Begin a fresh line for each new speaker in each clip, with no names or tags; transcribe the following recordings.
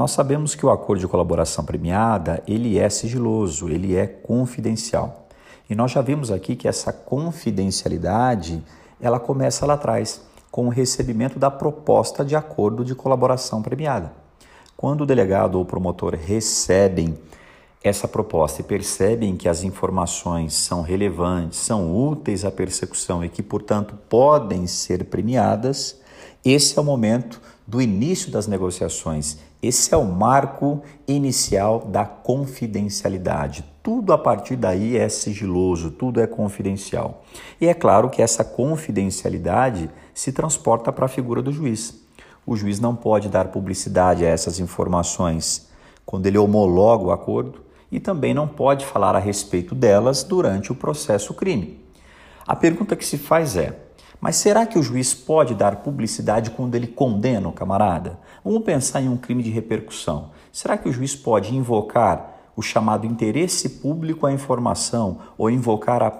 Nós sabemos que o acordo de colaboração premiada, ele é sigiloso, ele é confidencial. E nós já vimos aqui que essa confidencialidade, ela começa lá atrás, com o recebimento da proposta de acordo de colaboração premiada. Quando o delegado ou promotor recebem essa proposta e percebem que as informações são relevantes, são úteis à persecução e que, portanto, podem ser premiadas, esse é o momento do início das negociações. Esse é o marco inicial da confidencialidade. Tudo a partir daí é sigiloso, tudo é confidencial. E é claro que essa confidencialidade se transporta para a figura do juiz. O juiz não pode dar publicidade a essas informações quando ele homologa o acordo e também não pode falar a respeito delas durante o processo crime. A pergunta que se faz é: mas será que o juiz pode dar publicidade quando ele condena o camarada? Vamos pensar em um crime de repercussão. Será que o juiz pode invocar o chamado interesse público à informação ou invocar a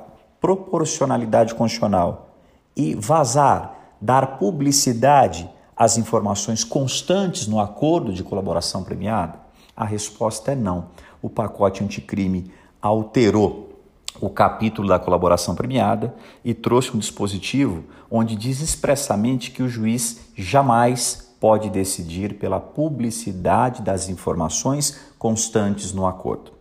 proporcionalidade constitucional e vazar, dar publicidade às informações constantes no acordo de colaboração premiada? A resposta é não. O pacote anticrime alterou o capítulo da colaboração premiada e trouxe um dispositivo onde diz expressamente que o juiz jamais pode decidir pela publicidade das informações constantes no acordo.